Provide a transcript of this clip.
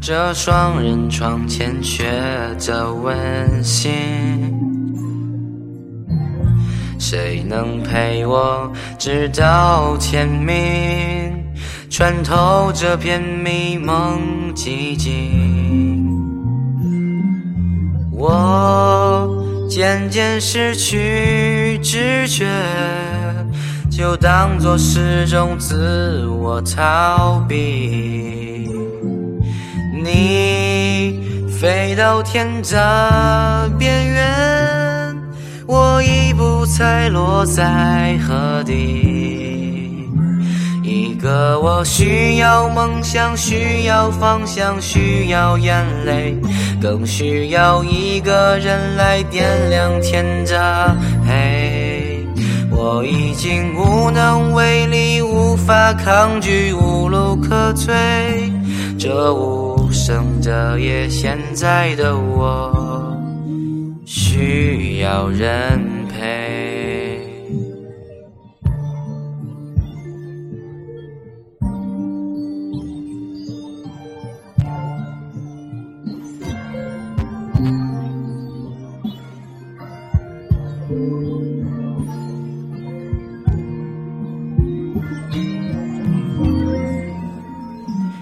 这双人床欠缺的温馨，谁能陪我直到天明，穿透这片迷蒙寂静？我渐渐失去知觉，就当作是种自我逃避。你飞到天的边缘，我已不猜落在何地。一个我需要梦想，需要方向，需要眼泪，更需要一个人来点亮天的黑。我已经无能为力，无法抗拒，无路可退。这无声的夜，现在的我需要人陪。